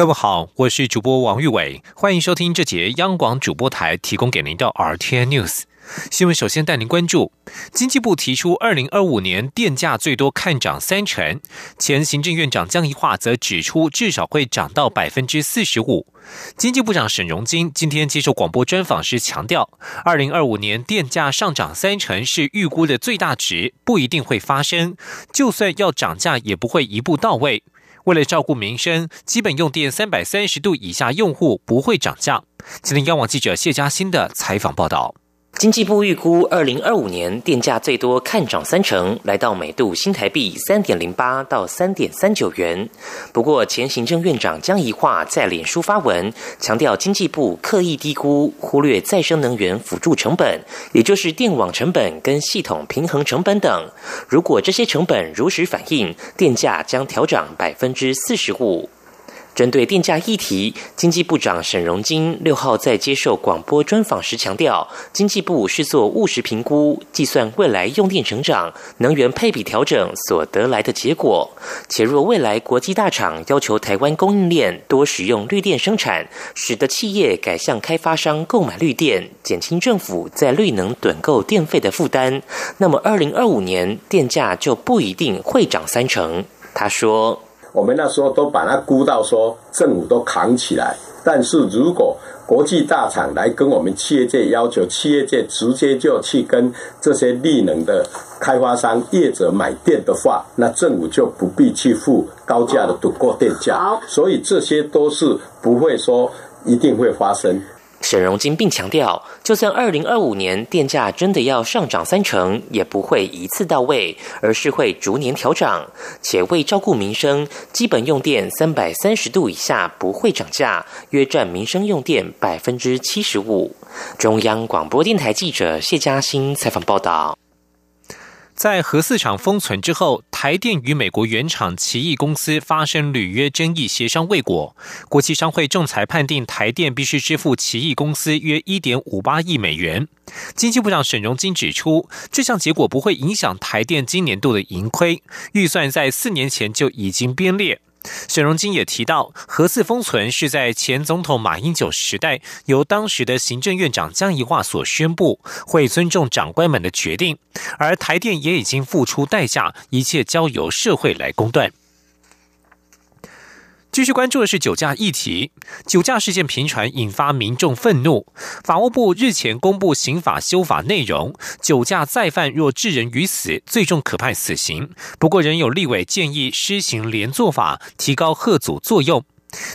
各位好，我是主播王玉伟，欢迎收听这节央广主播台提供给您的 R T N News。新闻首先带您关注，经济部提出二零二五年电价最多看涨三成，前行政院长江宜桦则指出至少会涨到百分之四十五。经济部长沈荣金今天接受广播专访时强调，二零二五年电价上涨三成是预估的最大值，不一定会发生，就算要涨价也不会一步到位。为了照顾民生，基本用电三百三十度以下用户不会涨价。今天央网记者谢佳欣的采访报道。经济部预估，二零二五年电价最多看涨三成，来到每度新台币三点零八到三点三九元。不过，前行政院长江宜桦在脸书发文，强调经济部刻意低估、忽略再生能源辅助成本，也就是电网成本跟系统平衡成本等。如果这些成本如实反映，电价将调涨百分之四十五。针对电价议题，经济部长沈荣金六号在接受广播专访时强调，经济部是做务实评估，计算未来用电成长、能源配比调整所得来的结果。且若未来国际大厂要求台湾供应链多使用绿电生产，使得企业改向开发商购买绿电，减轻政府在绿能趸购电费的负担，那么二零二五年电价就不一定会涨三成。他说。我们那时候都把它估到说政府都扛起来，但是如果国际大厂来跟我们企业界要求，企业界直接就去跟这些利能的开发商业者买电的话，那政府就不必去付高价的赌过电价，所以这些都是不会说一定会发生。沈荣金并强调，就算二零二五年电价真的要上涨三成，也不会一次到位，而是会逐年调涨。且为照顾民生，基本用电三百三十度以下不会涨价，约占民生用电百分之七十五。中央广播电台记者谢嘉欣采访报道。在核四厂封存之后，台电与美国原厂奇异公司发生履约争议，协商未果。国际商会仲裁判定台电必须支付奇异公司约一点五八亿美元。经济部长沈荣金指出，这项结果不会影响台电今年度的盈亏预算，在四年前就已经编列。沈荣金也提到，核四封存是在前总统马英九时代由当时的行政院长江宜桦所宣布，会尊重长官们的决定，而台电也已经付出代价，一切交由社会来公断。继续关注的是酒驾议题，酒驾事件频传，引发民众愤怒。法务部日前公布刑法修法内容，酒驾再犯若致人于死，最重可判死刑。不过，仍有立委建议施行连坐法，提高贺阻作用。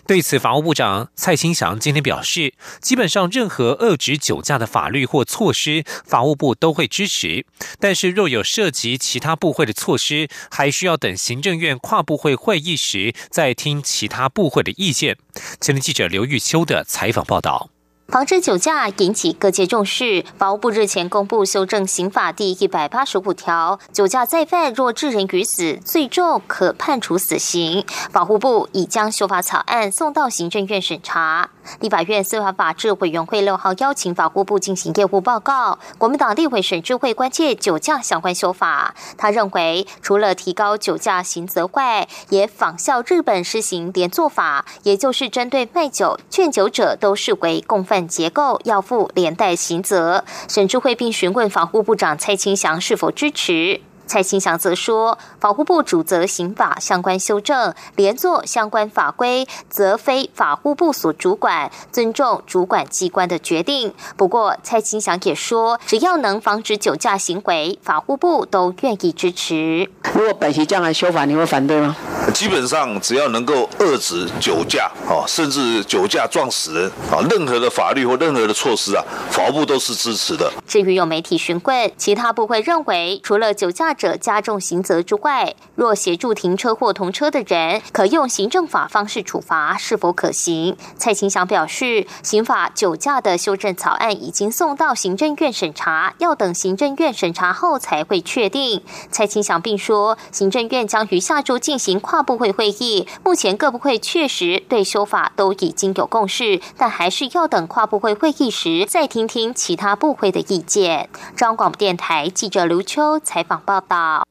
对此，法务部长蔡清祥今天表示，基本上任何遏制酒驾的法律或措施，法务部都会支持。但是，若有涉及其他部会的措施，还需要等行政院跨部会会议时再听其他部会的意见。前天记者刘玉秋的采访报道。防止酒驾引起各界重视。法务部日前公布修正刑法第一百八十五条，酒驾再犯若致人于死，最重可判处死刑。法务部已将修法草案送到行政院审查。立法院司法法制委员会六号邀请法务部进行业务报告。国民党立委沈志慧关切酒驾相关修法，他认为除了提高酒驾刑责外，也仿效日本施行连坐法，也就是针对卖酒、劝酒者都视为共犯。结构要负连带刑责，沈智慧并询问防务部长蔡清祥是否支持。蔡清祥则说，法务部主责刑法相关修正，连坐相关法规则非法务部所主管，尊重主管机关的决定。不过，蔡清祥也说，只要能防止酒驾行为，法务部都愿意支持。如果本席这样来修法，你会反对吗？基本上，只要能够遏制酒驾，哦，甚至酒驾撞死人，啊，任何的法律或任何的措施啊，法务部都是支持的。至于有媒体询问，其他部会认为，除了酒驾。者加重刑责之外，若协助停车或同车的人，可用行政法方式处罚，是否可行？蔡清祥表示，刑法酒驾的修正草案已经送到行政院审查，要等行政院审查后才会确定。蔡清祥并说，行政院将于下周进行跨。部会会议，目前各部会确实对修法都已经有共识，但还是要等跨部会会议时再听听其他部会的意见。中广播电台记者刘秋采访报道。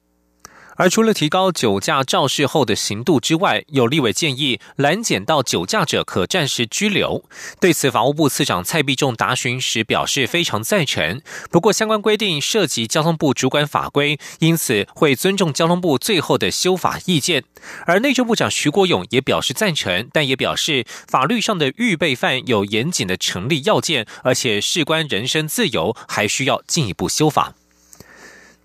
而除了提高酒驾肇事后的刑度之外，有立委建议拦检到酒驾者可暂时拘留。对此，法务部次长蔡必仲答询时表示非常赞成。不过，相关规定涉及交通部主管法规，因此会尊重交通部最后的修法意见。而内政部长徐国勇也表示赞成，但也表示法律上的预备犯有严谨的成立要件，而且事关人身自由，还需要进一步修法。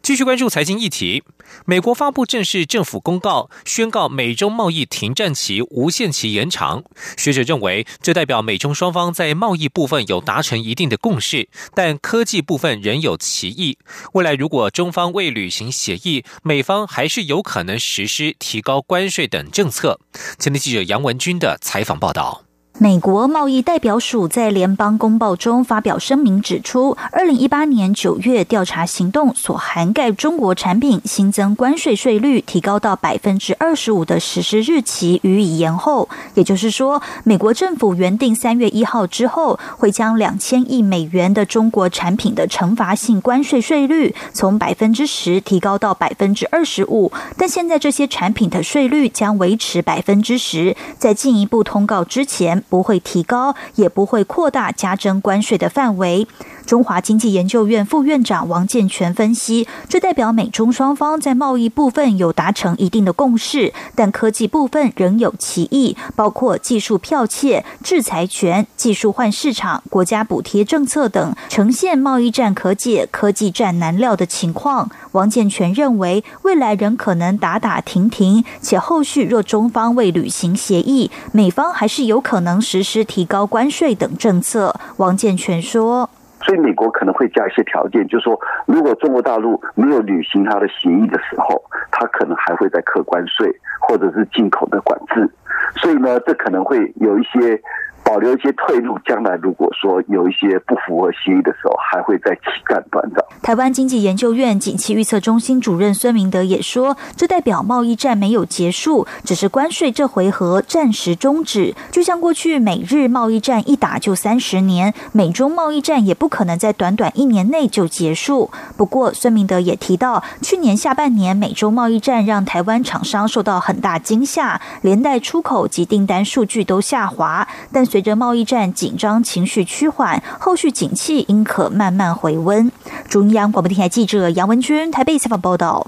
继续关注财经议题。美国发布正式政府公告，宣告美中贸易停战期无限期延长。学者认为，这代表美中双方在贸易部分有达成一定的共识，但科技部分仍有歧义。未来如果中方未履行协议，美方还是有可能实施提高关税等政策。前天记者杨文军的采访报道。美国贸易代表署在联邦公报中发表声明，指出，二零一八年九月调查行动所涵盖中国产品新增关税税率提高到百分之二十五的实施日期予以延后。也就是说，美国政府原定三月一号之后会将两千亿美元的中国产品的惩罚性关税税率从百分之十提高到百分之二十五，但现在这些产品的税率将维持百分之十，在进一步通告之前。不会提高，也不会扩大加征关税的范围。中华经济研究院副院长王建全分析，这代表美中双方在贸易部分有达成一定的共识，但科技部分仍有歧义，包括技术剽窃、制裁权、技术换市场、国家补贴政策等，呈现贸易战可解、科技战难料的情况。王建全认为，未来仍可能打打停停，且后续若中方未履行协议，美方还是有可能实施提高关税等政策。王建全说。所以美国可能会加一些条件，就是说，如果中国大陆没有履行它的协议的时候，它可能还会在客关税或者是进口的管制。所以呢，这可能会有一些。保留一些退路，将来如果说有一些不符合协议的时候，还会再起干断的。台湾经济研究院景气预测中心主任孙明德也说，这代表贸易战没有结束，只是关税这回合暂时终止。就像过去美日贸易战一打就三十年，美中贸易战也不可能在短短一年内就结束。不过，孙明德也提到，去年下半年美中贸易战让台湾厂商受到很大惊吓，连带出口及订单数据都下滑，但随。随着贸易战紧张情绪趋缓，后续景气应可慢慢回温。中央广播电台记者杨文君台北采访报道。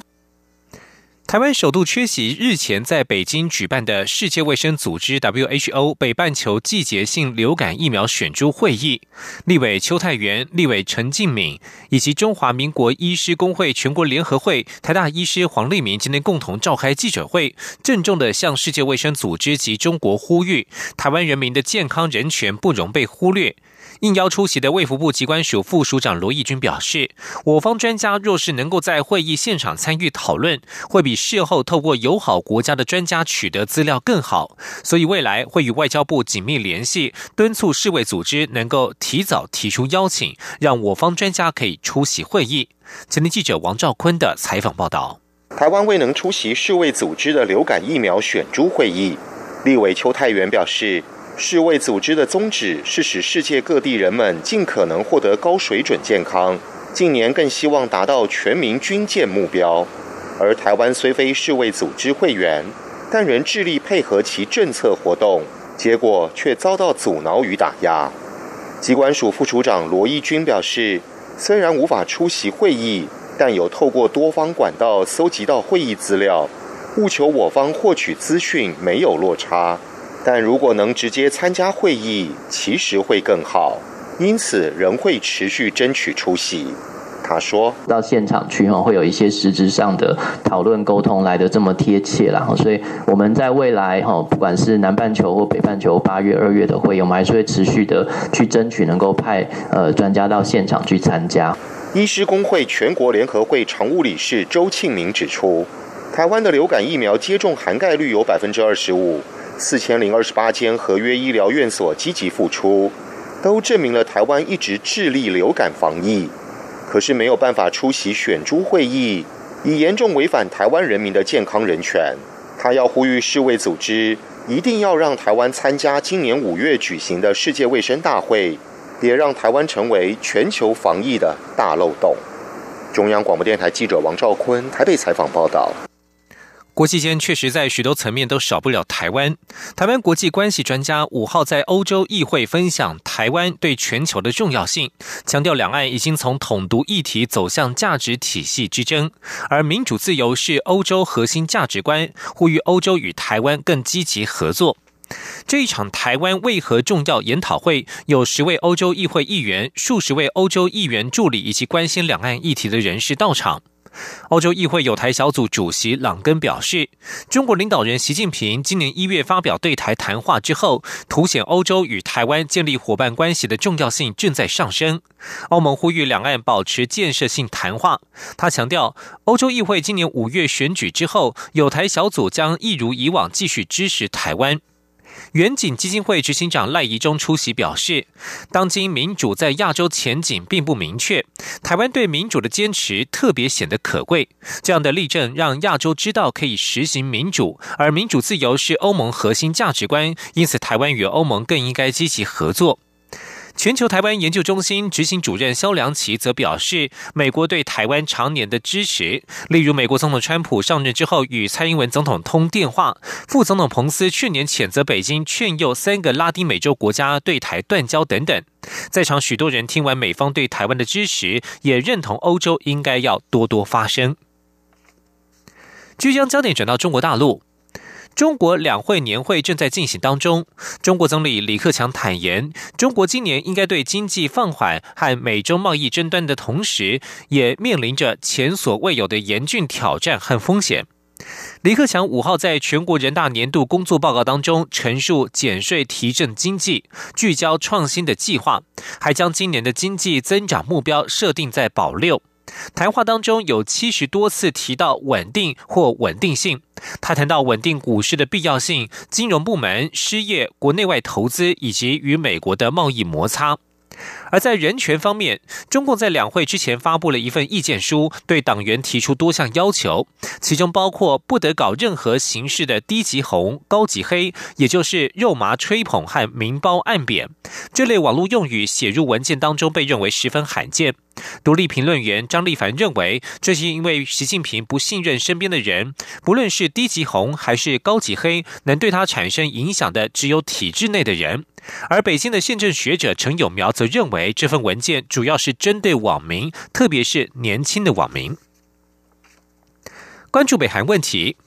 台湾首度缺席日前在北京举办的世界卫生组织 WHO 北半球季节性流感疫苗选株会议，立委邱泰元、立委陈敬敏以及中华民国医师工会全国联合会台大医师黄立明今天共同召开记者会，郑重的向世界卫生组织及中国呼吁，台湾人民的健康人权不容被忽略。应邀出席的卫福部机关署副署长罗义军表示，我方专家若是能够在会议现场参与讨论，会比事后透过友好国家的专家取得资料更好。所以未来会与外交部紧密联系，敦促世卫组织能够提早提出邀请，让我方专家可以出席会议。前天记者王兆坤的采访报道：台湾未能出席世卫组织的流感疫苗选株会议，立委邱泰元表示。世卫组织的宗旨是使世界各地人们尽可能获得高水准健康。近年更希望达到全民均健目标。而台湾虽非世卫组织会员，但仍致力配合其政策活动，结果却遭到阻挠与打压。机关署副署长罗义军表示，虽然无法出席会议，但有透过多方管道搜集到会议资料，务求我方获取资讯没有落差。但如果能直接参加会议，其实会更好，因此仍会持续争取出席。他说到现场去哈，会有一些实质上的讨论沟通来的这么贴切然后所以我们在未来哈，不管是南半球或北半球八月、二月的会，我们还是会持续的去争取能够派呃专家到现场去参加。医师工会全国联合会常务理事周庆明指出，台湾的流感疫苗接种涵盖率有百分之二十五。四千零二十八间合约医疗院所积极付出，都证明了台湾一直致力流感防疫。可是没有办法出席选株会议，已严重违反台湾人民的健康人权。他要呼吁世卫组织一定要让台湾参加今年五月举行的世界卫生大会，别让台湾成为全球防疫的大漏洞。中央广播电台记者王兆坤台北采访报道。国际间确实在许多层面都少不了台湾。台湾国际关系专家五号在欧洲议会分享台湾对全球的重要性，强调两岸已经从统独议题走向价值体系之争，而民主自由是欧洲核心价值观，呼吁欧洲与台湾更积极合作。这一场台湾为何重要研讨会，有十位欧洲议会议员、数十位欧洲议员助理以及关心两岸议题的人士到场。欧洲议会有台小组主席朗根表示，中国领导人习近平今年一月发表对台谈话之后，凸显欧洲与台湾建立伙伴关系的重要性正在上升。欧盟呼吁两岸保持建设性谈话。他强调，欧洲议会今年五月选举之后，有台小组将一如以往继续支持台湾。远景基金会执行长赖宜中出席表示，当今民主在亚洲前景并不明确，台湾对民主的坚持特别显得可贵。这样的例证让亚洲知道可以实行民主，而民主自由是欧盟核心价值观，因此台湾与欧盟更应该积极合作。全球台湾研究中心执行主任肖良奇则表示，美国对台湾常年的支持，例如美国总统川普上任之后与蔡英文总统通电话，副总统彭斯去年谴责北京劝诱三个拉丁美洲国家对台断交等等。在场许多人听完美方对台湾的支持，也认同欧洲应该要多多发声。即将焦点转到中国大陆。中国两会年会正在进行当中。中国总理李克强坦言，中国今年应该对经济放缓和美洲贸易争端的同时，也面临着前所未有的严峻挑战和风险。李克强五号在全国人大年度工作报告当中陈述减税提振经济、聚焦创新的计划，还将今年的经济增长目标设定在保六。谈话当中有七十多次提到稳定或稳定性，他谈到稳定股市的必要性、金融部门、失业、国内外投资以及与美国的贸易摩擦。而在人权方面，中共在两会之前发布了一份意见书，对党员提出多项要求，其中包括不得搞任何形式的低级红、高级黑，也就是肉麻吹捧和明褒暗贬这类网络用语写入文件当中，被认为十分罕见。独立评论员张立凡认为，这是因为习近平不信任身边的人，不论是低级红还是高级黑，能对他产生影响的只有体制内的人。而北京的宪政学者陈友苗则认为，这份文件主要是针对网民，特别是年轻的网民。关注北韩问题。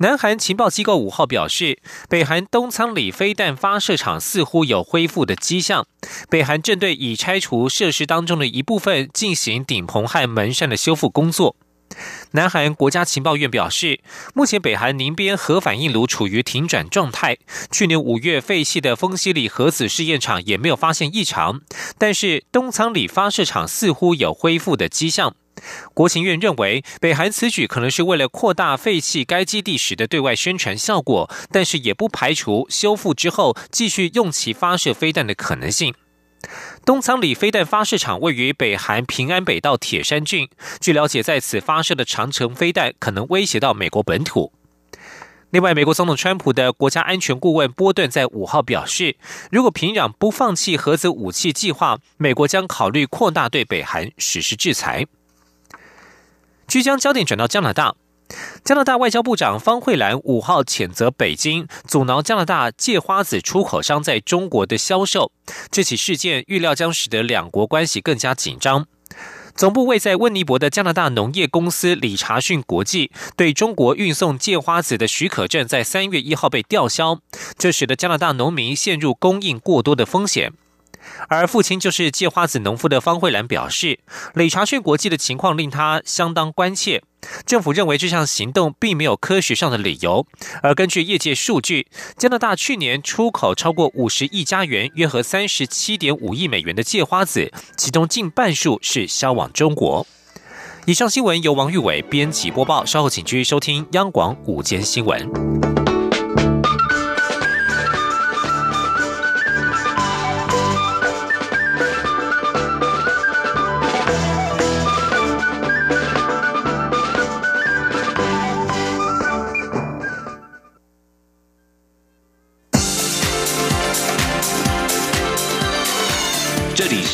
南韩情报机构五号表示，北韩东仓里飞弹发射场似乎有恢复的迹象。北韩正对已拆除设施当中的一部分进行顶棚和门扇的修复工作。南韩国家情报院表示，目前北韩宁边核反应炉处于停转状态。去年五月废弃的丰西里核子试验场也没有发现异常，但是东仓里发射场似乎有恢复的迹象。国情院认为，北韩此举可能是为了扩大废弃该基地时的对外宣传效果，但是也不排除修复之后继续用其发射飞弹的可能性。东仓里飞弹发射场位于北韩平安北道铁山郡，据了解，在此发射的长城飞弹可能威胁到美国本土。另外，美国总统川普的国家安全顾问波顿在五号表示，如果平壤不放弃核子武器计划，美国将考虑扩大对北韩实施制裁。据将焦点转到加拿大，加拿大外交部长方慧兰五号谴责北京阻挠加拿大芥花籽出口商在中国的销售。这起事件预料将使得两国关系更加紧张。总部位在温尼伯的加拿大农业公司理查逊国际对中国运送芥花籽的许可证在三月一号被吊销，这使得加拿大农民陷入供应过多的风险。而父亲就是芥花籽农夫的方慧兰表示，理查逊国际的情况令他相当关切。政府认为这项行动并没有科学上的理由。而根据业界数据，加拿大去年出口超过五十亿加元，约合三十七点五亿美元的芥花籽，其中近半数是销往中国。以上新闻由王玉伟编辑播报，稍后请继续收听央广午间新闻。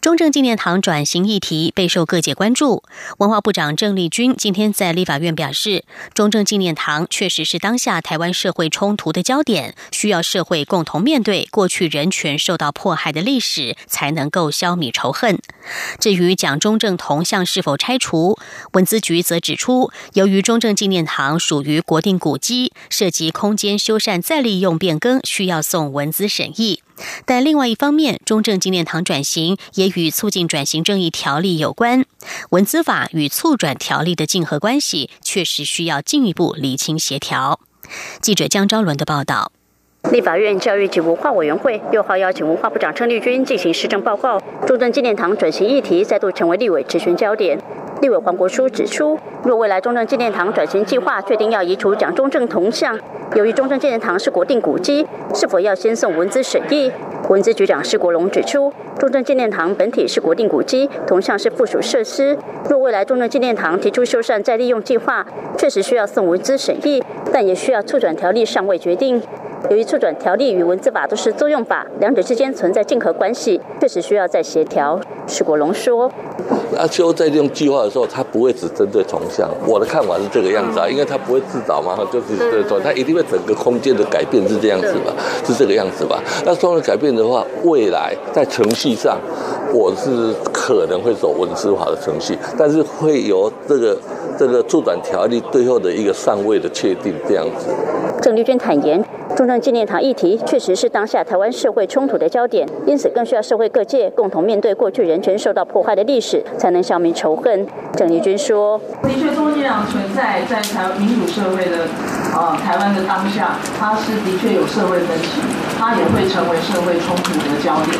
中正纪念堂转型议题备受各界关注。文化部长郑丽君今天在立法院表示，中正纪念堂确实是当下台湾社会冲突的焦点，需要社会共同面对过去人权受到迫害的历史，才能够消弭仇恨。至于蒋中正铜像是否拆除，文资局则指出，由于中正纪念堂属于国定古迹，涉及空间修缮再利用变更，需要送文资审议。但另外一方面，中正纪念堂转型也与促进转型正义条例有关，文资法与促转条例的竞合关系，确实需要进一步厘清协调。记者江昭伦的报道。立法院教育及文化委员会六号邀请文化部长陈丽君进行施政报告，中正纪念堂转型议题再度成为立委质询焦点。立委黄国书指出，若未来中正纪念堂转型计划确定要移除蒋中正铜像，由于中正纪念堂是国定古迹，是否要先送文资审议？文资局长施国龙指出，中正纪念堂本体是国定古迹，铜像是附属设施。若未来中正纪念堂提出修缮再利用计划，确实需要送文资审议，但也需要促转条例尚未决定。由于促转条例与文字法都是作用法，两者之间存在竞合关系，确实需要再协调。施国龙说：“那修再利用计划的时候，他不会只针对铜像。我的看法是这个样子啊，因为他不会自找嘛，就是这种，他一定会整个空间的改变是这样子吧，是这个样子吧。那双人改变的话，未来在程序上，我是可能会走文字法的程序，但是会由这个这个促转条例最后的一个上位的确定这样子。”郑丽娟坦言。中正纪念堂议题确实是当下台湾社会冲突的焦点，因此更需要社会各界共同面对过去人权受到破坏的历史，才能消灭仇恨。郑丽君说：“的确，中正纪念堂存在在台民主社会的呃台湾的当下，它是的确有社会分歧，它也会成为社会冲突的焦点。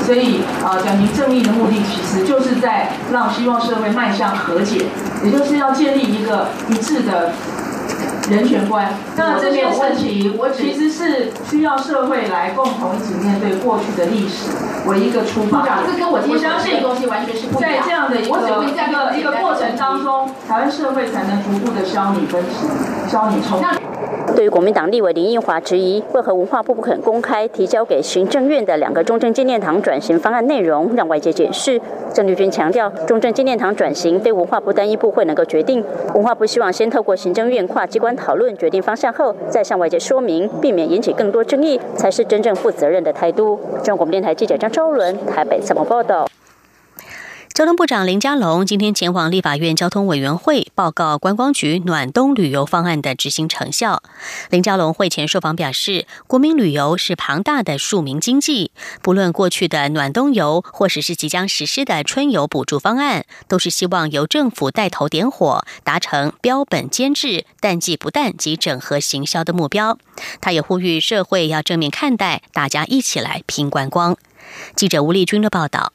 所以啊，讲明正义的目的，其实就是在让希望社会迈向和解，也就是要建立一个一致的。”人权观，那这些问题，我其实是需要社会来共同一起面对过去的历史为一个出发点。这跟我相信东西完全是不一样。在这样的一个一个一个过程当中，台湾社会才能逐步的消弭分歧，消弭冲突。对于国民党立委林奕华质疑，为何文化部不肯公开提交给行政院的两个中正纪念堂转型方案内容，让外界检视？郑丽君强调，中正纪念堂转型非文化部单一部会能够决定，文化部希望先透过行政院跨机关讨论决定方向后，再向外界说明，避免引起更多争议，才是真正负责任的态度。中国电台记者张昭伦台北采访报道。交通部长林佳龙今天前往立法院交通委员会报告观光局暖冬旅游方案的执行成效。林佳龙会前受访表示，国民旅游是庞大的庶民经济，不论过去的暖冬游，或者是即将实施的春游补助方案，都是希望由政府带头点火，达成标本兼治、淡季不淡及整合行销的目标。他也呼吁社会要正面看待，大家一起来拼观光。记者吴丽君的报道。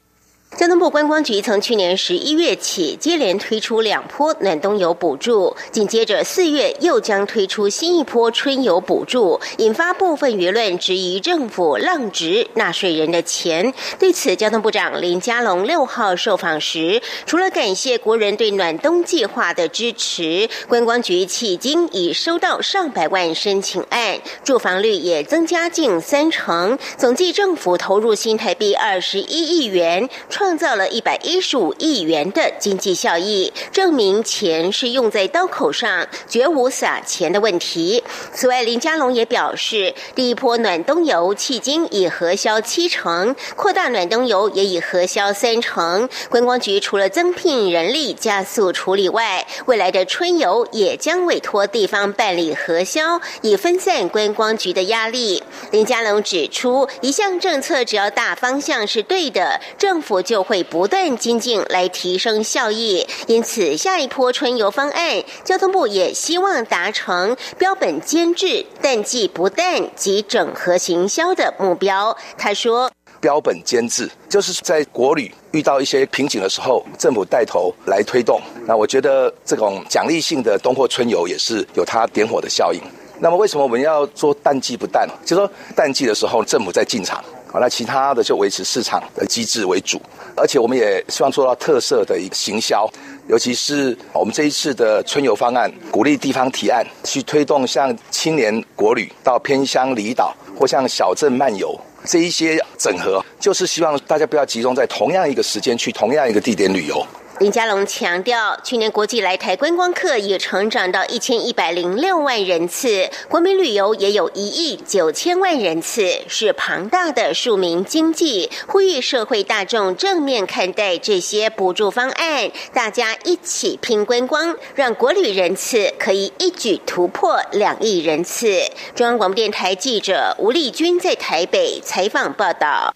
交通部观光局从去年十一月起接连推出两波暖冬游补助，紧接着四月又将推出新一波春游补助，引发部分舆论质疑政府浪值纳税人的钱。对此，交通部长林佳龙六号受访时，除了感谢国人对暖冬计划的支持，观光局迄今已收到上百万申请案，住房率也增加近三成，总计政府投入新台币二十一亿元。创造了一百一十五亿元的经济效益，证明钱是用在刀口上，绝无撒钱的问题。此外，林佳龙也表示，第一波暖冬游迄今已核销七成，扩大暖冬游也已核销三成。观光局除了增聘人力加速处理外，未来的春游也将委托地方办理核销，以分散观光局的压力。林佳龙指出，一项政策只要大方向是对的，政府就就会不断精进来提升效益，因此下一波春游方案，交通部也希望达成标本兼治、淡季不淡及整合行销的目标。他说：“标本兼治就是在国旅遇到一些瓶颈的时候，政府带头来推动。那我觉得这种奖励性的冬或春游也是有它点火的效应。那么为什么我们要做淡季不淡？就说淡季的时候，政府在进场。”那其他的就维持市场的机制为主，而且我们也希望做到特色的一个行销，尤其是我们这一次的春游方案，鼓励地方提案去推动像青年国旅到偏乡离岛或像小镇漫游这一些整合，就是希望大家不要集中在同样一个时间去同样一个地点旅游。林佳龙强调，去年国际来台观光客也成长到一千一百零六万人次，国民旅游也有一亿九千万人次，是庞大的庶民经济。呼吁社会大众正面看待这些补助方案，大家一起拼观光，让国旅人次可以一举突破两亿人次。中央广播电台记者吴丽君在台北采访报道。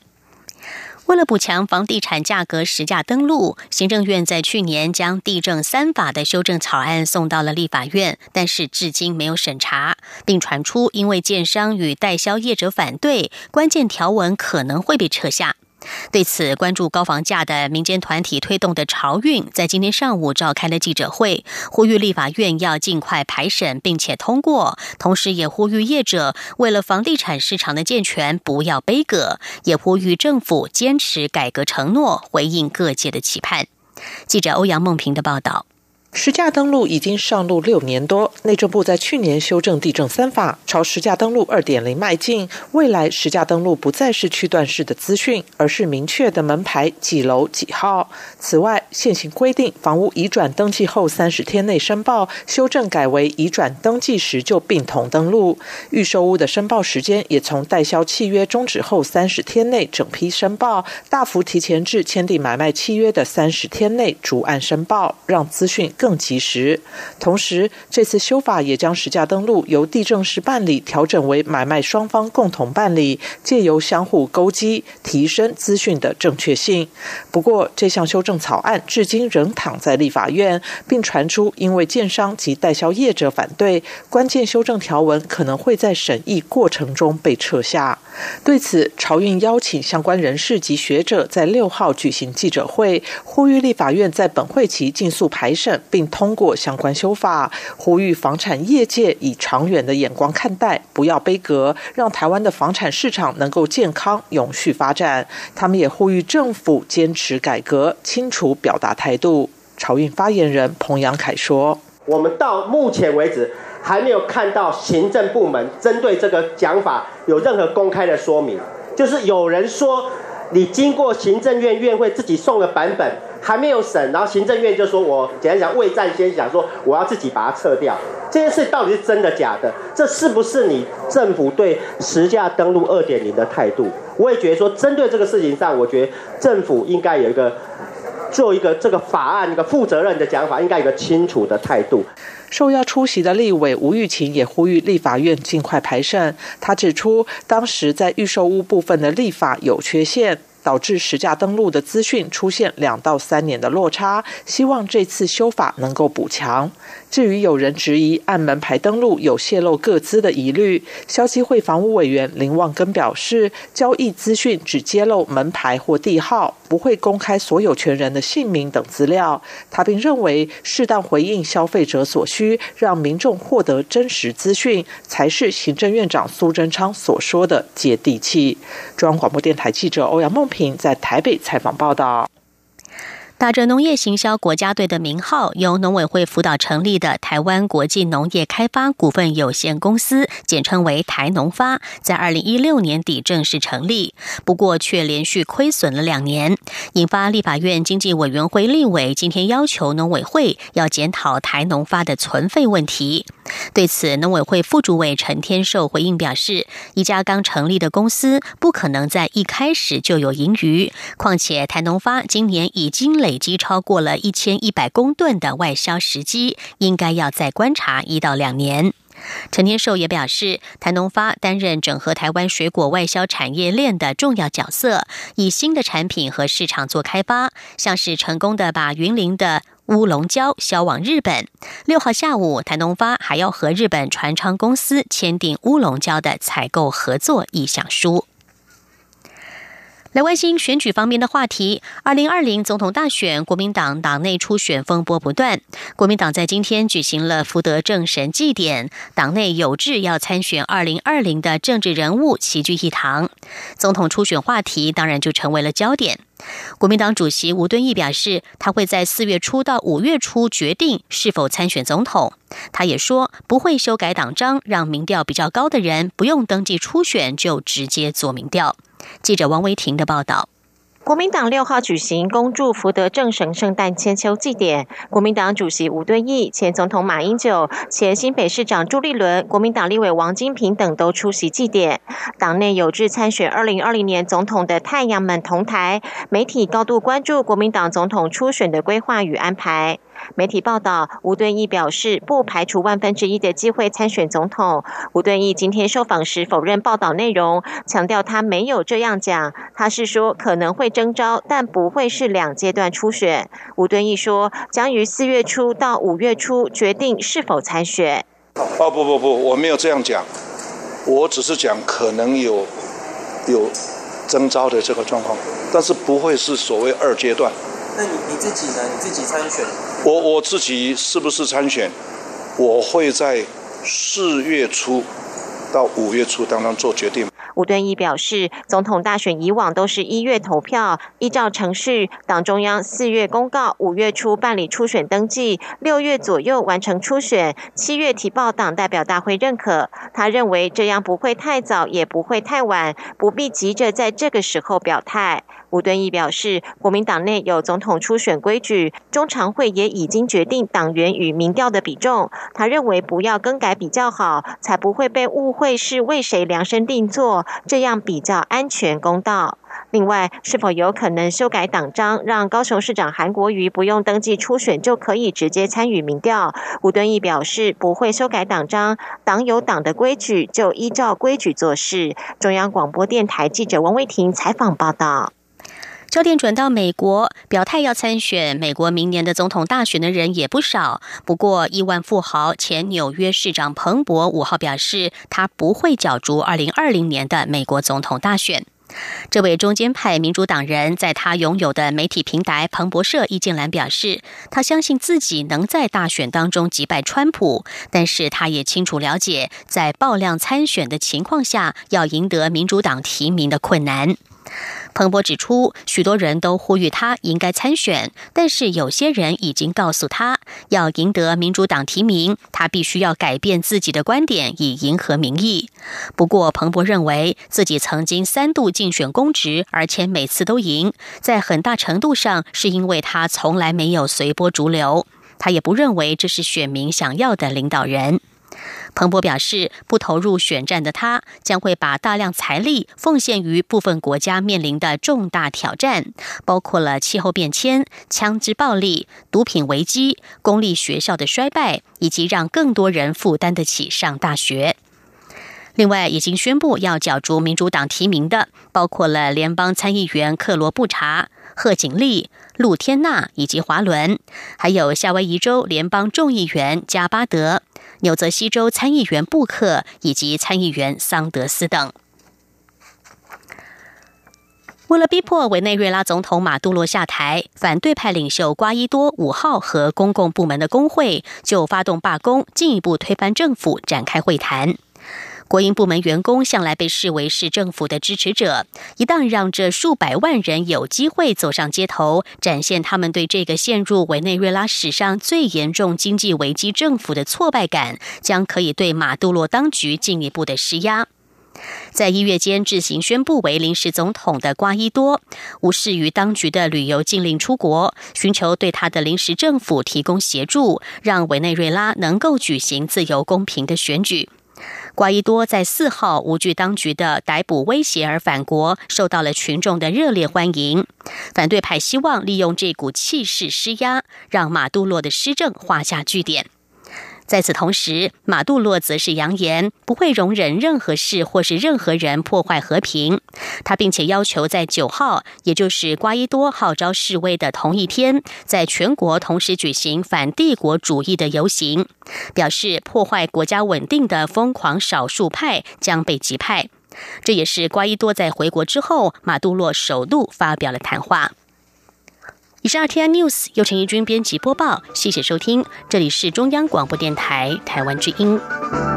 为了补强房地产价格实价登录，行政院在去年将地政三法的修正草案送到了立法院，但是至今没有审查，并传出因为建商与代销业者反对，关键条文可能会被撤下。对此，关注高房价的民间团体推动的潮运，在今天上午召开了记者会，呼吁立法院要尽快排审并且通过，同时也呼吁业者为了房地产市场的健全不要悲歌，也呼吁政府坚持改革承诺，回应各界的期盼。记者欧阳梦平的报道。实价登录已经上路六年多，内政部在去年修正地政三法，朝实价登录二点零迈进。未来实价登录不再是区段式的资讯，而是明确的门牌几楼几号。此外，现行规定房屋移转登记后三十天内申报，修正改为移转登记时就并同登录。预售屋的申报时间也从代销契约终止后三十天内整批申报，大幅提前至签订买卖契约的三十天内逐案申报，让资讯。更及时。同时，这次修法也将实价登录由地政士办理调整为买卖双方共同办理，借由相互勾稽，提升资讯的正确性。不过，这项修正草案至今仍躺在立法院，并传出因为建商及代销业者反对，关键修正条文可能会在审议过程中被撤下。对此，朝运邀请相关人士及学者在六号举行记者会，呼吁立法院在本会期尽速排审。并通过相关修法，呼吁房产业界以长远的眼光看待，不要悲格，让台湾的房产市场能够健康永续发展。他们也呼吁政府坚持改革，清楚表达态度。朝运发言人彭阳凯说：“我们到目前为止还没有看到行政部门针对这个讲法有任何公开的说明，就是有人说你经过行政院院会自己送的版本。”还没有审，然后行政院就说：“我简单讲，未战先想，说我要自己把它撤掉。这件事到底是真的假的？这是不是你政府对实价登录二点零的态度？我也觉得说，针对这个事情上，我觉得政府应该有一个做一个这个法案一个负责任的讲法，应该有一个清楚的态度。”受邀出席的立委吴玉琴也呼吁立法院尽快排审。他指出，当时在预售屋部分的立法有缺陷。导致实价登录的资讯出现两到三年的落差，希望这次修法能够补强。至于有人质疑按门牌登录有泄露各资的疑虑，消基会房屋委员林旺根表示，交易资讯只揭露门牌或地号，不会公开所有权人的姓名等资料。他并认为，适当回应消费者所需，让民众获得真实资讯，才是行政院长苏贞昌所说的接地气。中央广播电台记者欧阳梦平在台北采访报道。打着农业行销国家队的名号，由农委会辅导成立的台湾国际农业开发股份有限公司，简称为台农发，在二零一六年底正式成立，不过却连续亏损了两年，引发立法院经济委员会立委今天要求农委会要检讨台农发的存废问题。对此，农委会副主委陈天寿回应表示，一家刚成立的公司不可能在一开始就有盈余，况且台农发今年已经累。积超过了一千一百公吨的外销时机，应该要再观察一到两年。陈天寿也表示，台农发担任整合台湾水果外销产业链的重要角色，以新的产品和市场做开发，像是成功的把云林的乌龙胶销往日本。六号下午，台农发还要和日本船昌公司签订乌龙胶的采购合作意向书。来关心选举方面的话题。二零二零总统大选，国民党党内初选风波不断。国民党在今天举行了福德正神祭典，党内有志要参选二零二零的政治人物齐聚一堂，总统初选话题当然就成为了焦点。国民党主席吴敦义表示，他会在四月初到五月初决定是否参选总统。他也说不会修改党章，让民调比较高的人不用登记初选就直接做民调。记者王维婷的报道。国民党六号举行恭祝福德正神圣诞千秋祭典，国民党主席吴敦义、前总统马英九、前新北市长朱立伦、国民党立委王金平等都出席祭典。党内有志参选二零二零年总统的太阳们同台，媒体高度关注国民党总统初选的规划与安排。媒体报道，吴敦义表示不排除万分之一的机会参选总统。吴敦义今天受访时否认报道内容，强调他没有这样讲，他是说可能会征召，但不会是两阶段初选。吴敦义说，将于四月初到五月初决定是否参选。哦不不不，我没有这样讲，我只是讲可能有有征召的这个状况，但是不会是所谓二阶段。那你你自己呢？你自己参选？我我自己是不是参选？我会在四月初到五月初当中做决定。吴敦义表示，总统大选以往都是一月投票，依照程序，党中央四月公告，五月初办理初选登记，六月左右完成初选，七月提报党代表大会认可。他认为这样不会太早，也不会太晚，不必急着在这个时候表态。吴敦义表示，国民党内有总统初选规矩，中常会也已经决定党员与民调的比重。他认为不要更改比较好，才不会被误会是为谁量身定做，这样比较安全公道。另外，是否有可能修改党章，让高雄市长韩国瑜不用登记初选就可以直接参与民调？吴敦义表示不会修改党章，党有党的规矩，就依照规矩做事。中央广播电台记者王威婷采访报道。焦点转到美国，表态要参选美国明年的总统大选的人也不少。不过，亿万富豪前纽约市长彭博五号表示，他不会角逐二零二零年的美国总统大选。这位中间派民主党人在他拥有的媒体平台彭博社意见栏表示，他相信自己能在大选当中击败川普，但是他也清楚了解，在爆量参选的情况下，要赢得民主党提名的困难。彭博指出，许多人都呼吁他应该参选，但是有些人已经告诉他，要赢得民主党提名，他必须要改变自己的观点，以迎合民意。不过，彭博认为自己曾经三度竞选公职，而且每次都赢，在很大程度上是因为他从来没有随波逐流。他也不认为这是选民想要的领导人。彭博表示，不投入选战的他将会把大量财力奉献于部分国家面临的重大挑战，包括了气候变迁、枪支暴力、毒品危机、公立学校的衰败，以及让更多人负担得起上大学。另外，已经宣布要角逐民主党提名的，包括了联邦参议员克罗布查、贺锦丽、陆天娜以及华伦，还有夏威夷州联邦众议员加巴德。纽泽西州参议员布克以及参议员桑德斯等，为了逼迫委内瑞拉总统马杜罗下台，反对派领袖瓜伊多五号和公共部门的工会就发动罢工，进一步推翻政府，展开会谈。国营部门员工向来被视为是政府的支持者，一旦让这数百万人有机会走上街头，展现他们对这个陷入委内瑞拉史上最严重经济危机政府的挫败感，将可以对马杜罗当局进一步的施压。在一月间自行宣布为临时总统的瓜伊多，无视于当局的旅游禁令出国，寻求对他的临时政府提供协助，让委内瑞拉能够举行自由公平的选举。瓜伊多在四号无惧当局的逮捕威胁而返国，受到了群众的热烈欢迎。反对派希望利用这股气势施压，让马杜洛的施政画下句点。在此同时，马杜罗则是扬言不会容忍任何事或是任何人破坏和平。他并且要求在九号，也就是瓜伊多号召示威的同一天，在全国同时举行反帝国主义的游行，表示破坏国家稳定的疯狂少数派将被击败。这也是瓜伊多在回国之后，马杜洛首度发表了谈话。以上 T I News 由陈怡君编辑播报，谢谢收听，这里是中央广播电台台湾之音。